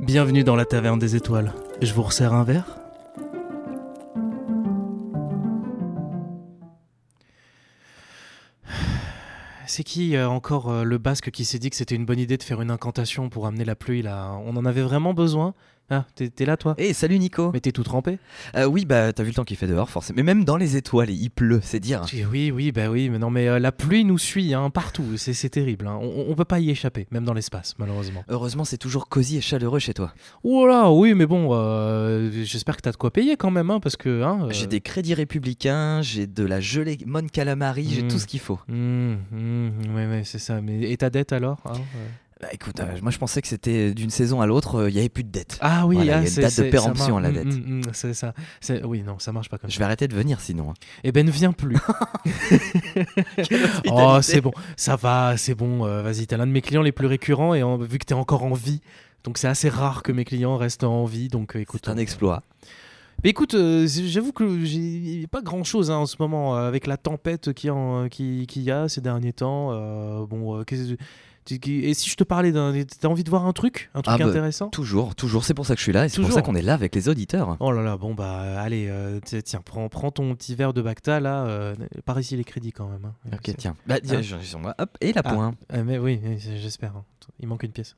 Bienvenue dans la taverne des étoiles. Je vous resserre un verre. C'est qui euh, encore euh, le basque qui s'est dit que c'était une bonne idée de faire une incantation pour amener la pluie là? On en avait vraiment besoin ah, t'es là toi? Eh, salut Nico Mais t'es tout trempé? Euh, Oui, bah t'as vu le temps qu'il fait dehors, forcément. Mais même dans les étoiles, il pleut, c'est dire. Oui, oui, bah oui, mais non, mais euh, la pluie nous suit hein, partout, c'est terrible. Hein. On, peut pas y échapper, même dans l'espace, malheureusement. Heureusement, c'est toujours cosy et chaleureux chez toi. Oh là, oui, mais bon, euh, j'espère que t'as de quoi payer quand même, hein, parce que. Hein, j'ai des crédits républicains, j'ai de la gelée Mon Calamari, j'ai tout mmh. ce qu'il faut. Mmh, mmh, oui, oui, c'est ça. Mais et ta dette alors bah écoute, euh, moi je pensais que c'était d'une saison à l'autre, euh, il n'y avait plus de dette. Ah oui, il y a une date de péremption à la dette. Mm, mm, c'est ça. Oui, non, ça marche pas comme je ça. Je vais arrêter de venir sinon. Hein. Eh ben, ne viens plus. oh, c'est bon, ça va, c'est bon. Euh, vas-y, t'es l'un de mes clients les plus récurrents et vu que t'es encore en vie, donc c'est assez rare que mes clients restent en vie. Donc écoute. C'est un exploit. Mais écoute, j'avoue que j'ai pas grand chose hein, en ce moment avec la tempête qu'il y, qui, y, a ces derniers temps. bon, qu'est-ce et si je te parlais d'un. T'as envie de voir un truc Un truc ah bah, intéressant? Toujours, toujours. C'est pour ça que je suis là et c'est pour ça qu'on est là avec les auditeurs. Oh là là, bon bah allez, euh, tiens, prends, prends ton petit verre de Bacta là. Euh, par ici les crédits quand même. Hein. Ok, tiens. Bah, hein sur moi. Hop, et la ah, pointe. Euh, mais oui, j'espère. Hein. Il manque une pièce.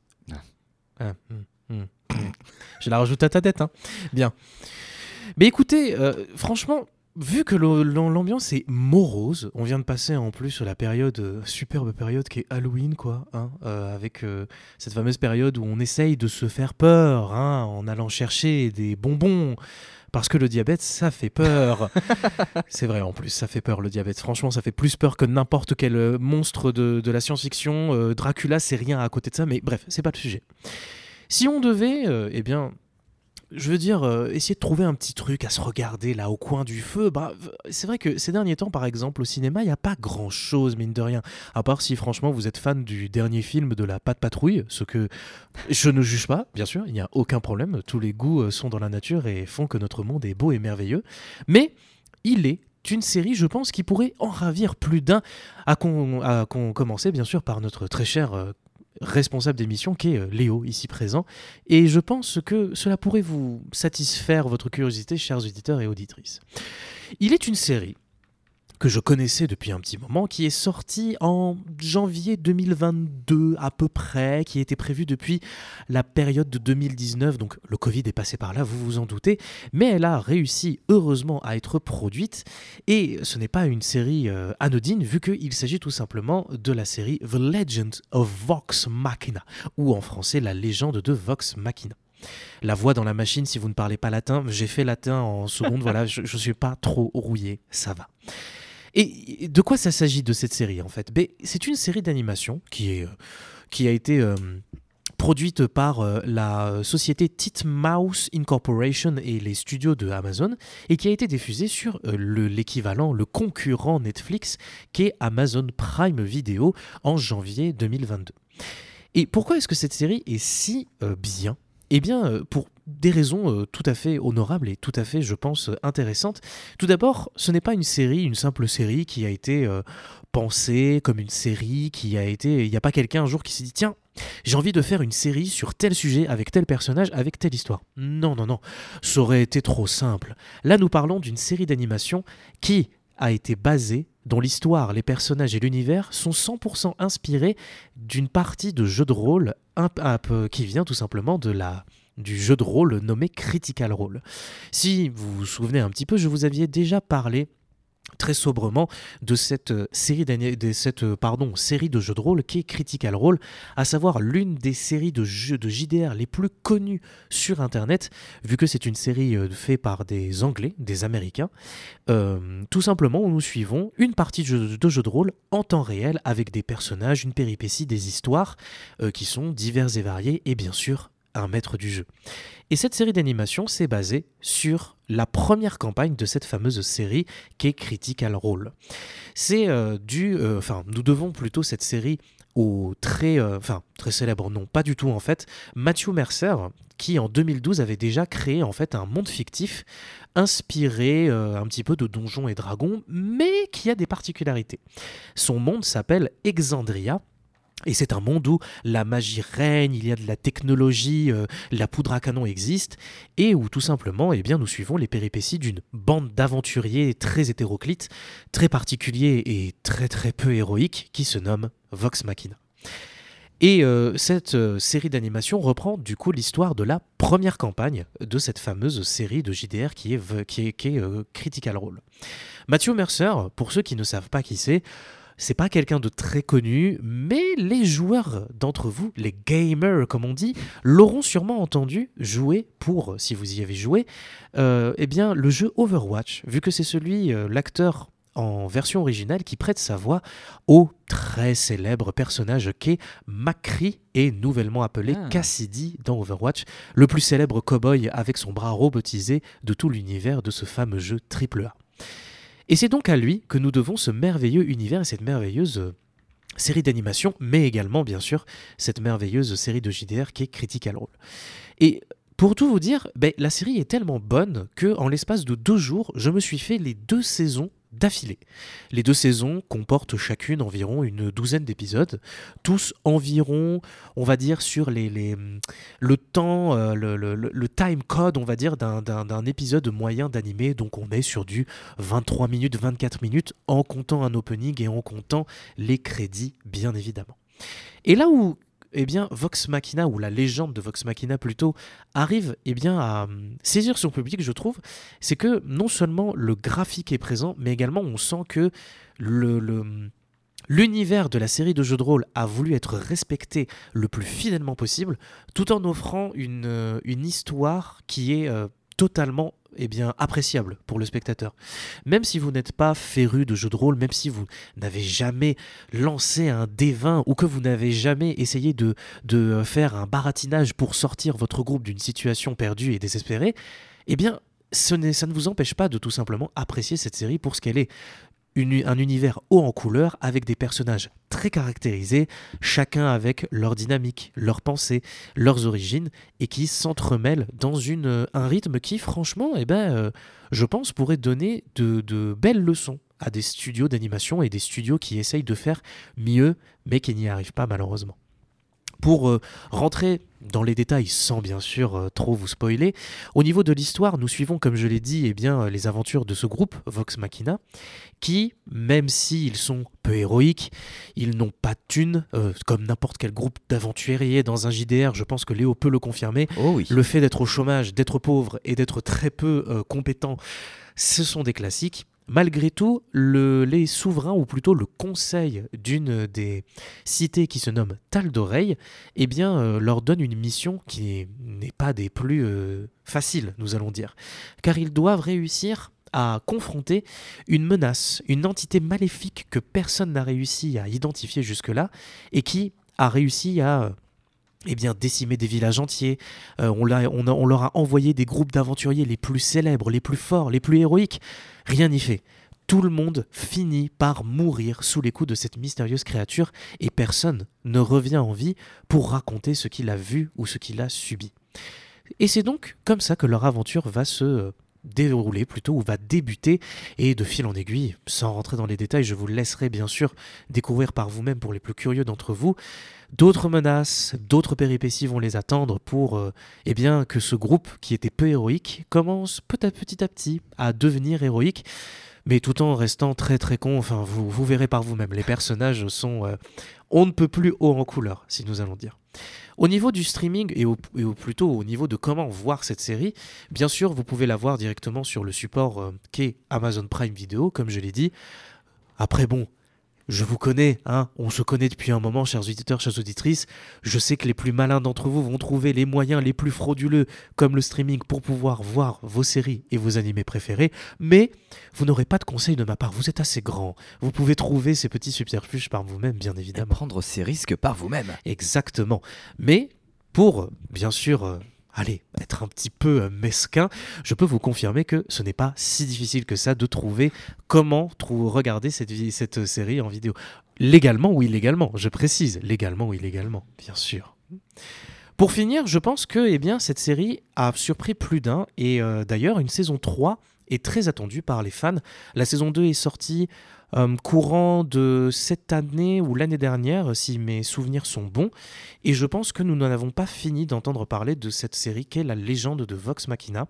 Ah. Hmm, hmm, hmm. je la rajoute à ta dette. Hein. Bien. Mais écoutez, franchement, vu que l'ambiance est morose, on vient de passer en plus la période, euh, superbe période qui est Halloween, quoi, hein, euh, avec euh, cette fameuse période où on essaye de se faire peur hein, en allant chercher des bonbons. Parce que le diabète, ça fait peur. c'est vrai en plus, ça fait peur le diabète. Franchement, ça fait plus peur que n'importe quel monstre de, de la science-fiction. Dracula, c'est rien à côté de ça, mais bref, c'est pas le sujet. Si on devait, eh bien, je veux dire, euh, essayer de trouver un petit truc à se regarder là au coin du feu. Bah, c'est vrai que ces derniers temps, par exemple, au cinéma, il n'y a pas grand chose, mine de rien. À part si, franchement, vous êtes fan du dernier film de la Patte Patrouille, ce que je ne juge pas, bien sûr, il n'y a aucun problème. Tous les goûts euh, sont dans la nature et font que notre monde est beau et merveilleux. Mais il est une série, je pense, qui pourrait en ravir plus d'un, à, commencer bien sûr par notre très cher euh, responsable d'émission qui est euh, Léo ici présent. Et je pense que cela pourrait vous satisfaire votre curiosité, chers auditeurs et auditrices. Il est une série que je connaissais depuis un petit moment, qui est sorti en janvier 2022 à peu près, qui était prévu depuis la période de 2019, donc le Covid est passé par là, vous vous en doutez, mais elle a réussi heureusement à être produite, et ce n'est pas une série euh, anodine, vu qu'il s'agit tout simplement de la série The Legend of Vox Machina, ou en français la légende de Vox Machina la voix dans la machine si vous ne parlez pas latin. J'ai fait latin en seconde, voilà, je ne suis pas trop rouillé, ça va. Et de quoi ça s'agit de cette série en fait? Ben, C'est une série d'animation qui, euh, a été euh, produite par euh, la société Titmouse Incorporation et les studios de Amazon et qui a été diffusée sur l'équivalent, le, concurrent Netflix qui est Amazon Prime Video en janvier 2022. Et pourquoi est-ce que cette série est si bien? Eh bien, pour des raisons euh, tout à fait honorables et tout à fait, je pense, intéressantes. Tout d'abord, ce n'est pas une série, une simple série qui a été euh, pensée comme une série qui a été... Il n'y a pas quelqu'un un jour qui s'est dit, tiens, j'ai envie de faire une série sur tel sujet, avec tel personnage, avec telle histoire. Non, non, non, ça aurait été trop simple. Là, nous parlons d'une série d'animation qui a été basée, dont l'histoire, les personnages et l'univers sont 100% inspirés d'une partie de jeu de rôle qui vient tout simplement de la du jeu de rôle nommé Critical Role. Si vous vous souvenez un petit peu, je vous aviez déjà parlé très sobrement de cette euh, série de cette euh, série de jeux de rôle qui est Critical Role, à savoir l'une des séries de jeux de JDR les plus connues sur internet vu que c'est une série euh, faite par des anglais des américains tout simplement où nous suivons une partie de jeu, de rôle en temps réel avec des personnages une péripétie des histoires qui sont diverses et variées et bien sûr un maître du jeu. Et cette série d'animation s'est basée sur la première campagne de cette fameuse série qui est Critical Role. C'est euh, du, euh, enfin, nous devons plutôt cette série au très, euh, enfin, très célèbre, non, pas du tout en fait, Matthew Mercer, qui en 2012 avait déjà créé en fait un monde fictif inspiré un petit peu de Donjons et Dragons, mais qui a des particularités. Son monde s'appelle Exandria Et c'est un monde où la magie règne, il y a de la technologie, euh, la poudre à canon existe, et où tout simplement eh bien, nous suivons les péripéties d'une bande d'aventuriers très hétéroclites, très particuliers et très très peu héroïques, qui se nomme Vox Machina. Et euh, cette euh, série d'animation reprend du coup l'histoire de la première campagne de cette fameuse série de JDR qui est, qui est, Critical Role. Mathieu Mercer, pour ceux qui ne savent pas qui c'est, c'est pas quelqu'un de très connu, mais les joueurs d'entre vous, les gamers comme on dit, l'auront sûrement entendu jouer pour, si vous y avez joué, euh, eh bien le jeu Overwatch, vu que c'est celui, euh, l'acteur en version originale qui prête sa voix au très célèbre personnage qu'est Macri et nouvellement appelé ah. Cassidy dans Overwatch, le plus célèbre cowboy avec son bras robotisé de tout l'univers de ce fameux jeu AAA. Et c'est donc à lui que nous devons ce merveilleux univers et cette merveilleuse euh, série d'animation, mais également, bien sûr, cette merveilleuse série de JDR qui est Critical Role. Et pour tout vous dire, ben, la série est tellement bonne que en l'espace de deux jours, je me suis fait les deux saisons d'affilée. Les deux saisons comportent chacune environ une douzaine d'épisodes, tous environ, on va dire, sur les, le temps, euh, le, le, time code, on va dire, d'un épisode moyen d'animé. Donc on est sur du 23 minutes, 24 minutes, en comptant un opening et en comptant les crédits, bien évidemment. Et là où eh bien, Vox Machina, ou la légende de Vox Machina plutôt, arrive eh bien, à hum, saisir son public, je trouve, c'est que non seulement le graphique est présent, mais également on sent que L'univers de la série de jeux de rôle a voulu être respecté le plus fidèlement possible, tout en offrant une, euh, histoire qui est euh, totalement eh bien, appréciable pour le spectateur. Même si vous n'êtes pas féru de jeux de rôle, même si vous n'avez jamais lancé un D20 ou que vous n'avez jamais essayé de, de faire un baratinage pour sortir votre groupe d'une situation perdue et désespérée, eh bien, ce ça ne vous empêche pas de tout simplement apprécier cette série pour ce qu'elle est un univers haut en couleur avec des personnages très caractérisés, chacun avec leur dynamique, leurs pensées, leurs origines, et qui s'entremêlent dans une, un rythme qui, franchement, eh ben, euh, je pense, pourrait donner de, de belles leçons à des studios d'animation et des studios qui essayent de faire mieux, mais qui n'y arrivent pas malheureusement. Pour euh, rentrer dans les détails sans bien sûr euh, trop vous spoiler, au niveau de l'histoire, nous suivons comme je l'ai dit eh bien, euh, les aventures de ce groupe, Vox Machina, qui, même s'ils sont peu héroïques, ils n'ont pas de thunes, comme n'importe quel groupe d'aventuriers dans un JDR, je pense que Léo peut le confirmer. Oh le fait d'être au chômage, d'être pauvre et d'être très peu compétent, ce sont des classiques. Malgré tout, les souverains, ou plutôt le conseil d'une des cités qui se nomme Tal d'Oreille, eh euh, leur donne une mission qui n'est pas des plus euh, faciles, nous allons dire. Car ils doivent réussir à confronter une menace, une entité maléfique que personne n'a réussi à identifier jusque-là, et qui a réussi à eh bien, décimer des villages entiers. Euh, on, leur a envoyé des groupes d'aventuriers les plus célèbres, les plus forts, les plus héroïques. Rien n'y fait. Tout le monde finit par mourir sous les coups de cette mystérieuse créature et personne ne revient en vie pour raconter ce qu'il a vu ou ce qu'il a subi. Et c'est donc comme ça que leur aventure va se dérouler plutôt ou va débuter et de fil en aiguille, sans rentrer dans les détails, je vous laisserai bien sûr découvrir par vous-même pour les plus curieux d'entre vous. D'autres menaces, d'autres péripéties vont les attendre pour euh, eh bien que ce groupe qui était peu héroïque commence petit à petit à devenir héroïque mais tout en restant très très con. Enfin, vous, vous verrez par vous-même. Les personnages sont. Euh, on ne peut plus haut en couleur, si nous allons dire. Au niveau du streaming, et, plutôt au niveau de comment voir cette série, bien sûr, vous pouvez la voir directement sur le support euh, qu'est Amazon Prime Video, comme je l'ai dit. Après, bon, je vous connais, hein, on se connaît depuis un moment, chers auditeurs, chères auditrices. Je sais que les plus malins d'entre vous vont trouver les moyens les plus frauduleux, comme le streaming, pour pouvoir voir vos séries et vos animés préférés, mais vous n'aurez pas de conseils de ma part. Vous êtes assez grand. Vous pouvez trouver ces petits subterfuges par vous-même, bien évidemment. Et prendre ces risques par vous-même. Exactement. Mais pour, bien sûr, euh, allez, être un petit peu euh, mesquin, je peux vous confirmer que ce n'est pas si difficile que ça de trouver comment regarder cette, cette série en vidéo. Légalement ou illégalement, je précise, légalement ou illégalement, bien sûr. Pour finir, je pense que eh bien, cette série a surpris plus d'un, et euh, d'ailleurs une saison 3 est très attendue par les fans. La saison 2 est sortie euh, courant de cette année ou l'année dernière, si mes souvenirs sont bons. Et je pense que nous n'en avons pas fini d'entendre parler de cette série qu'est la légende de Vox Machina.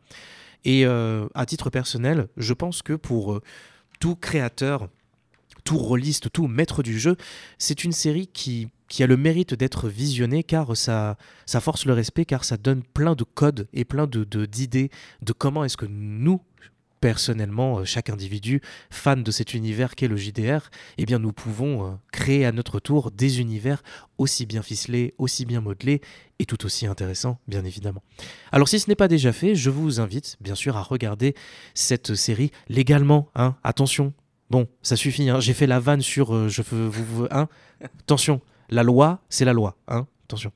Et euh, à titre personnel, je pense que pour euh, tout créateur, tout rôliste, tout maître du jeu, c'est une série qui, qui a le mérite d'être visionnée car ça, ça force le respect, car ça donne plein de codes et plein de d'idées de, comment est-ce que nous, personnellement, euh, chaque individu fan de cet univers qu'est le JDR, eh bien nous pouvons euh, créer à notre tour des univers aussi bien ficelés, aussi bien modelés et tout aussi intéressants, bien évidemment. Alors si ce n'est pas déjà fait, je vous invite bien sûr à regarder cette série légalement. Hein, attention, bon, ça suffit. Hein, j'ai fait la vanne sur euh, je veux vous, hein, attention, la loi, c'est la loi. Hein, attention.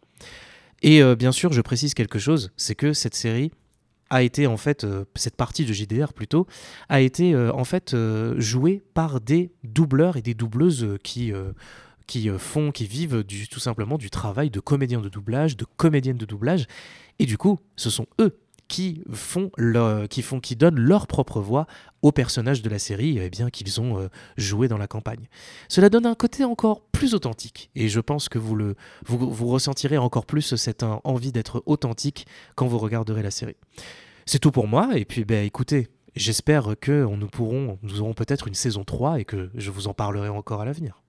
Et bien sûr, je précise quelque chose, c'est que cette série a été en fait, euh, cette partie de JDR plutôt, a été euh, en fait euh, jouée par des doubleurs et des doubleuses qui, qui font, qui vivent du, tout simplement du travail de comédiens de doublage, de comédiennes de doublage. Et du coup, ce sont eux qui font, qui font, qui donnent leur propre voix aux personnages de la série, eh bien qu'ils ont euh, joué dans la campagne. Cela donne un côté encore plus authentique, et je pense que vous le, vous, vous ressentirez encore plus cette envie d'être authentique quand vous regarderez la série. C'est tout pour moi, et puis ben écoutez, j'espère que nous pourrons, nous aurons peut-être une saison 3 et que je vous en parlerai encore à l'avenir.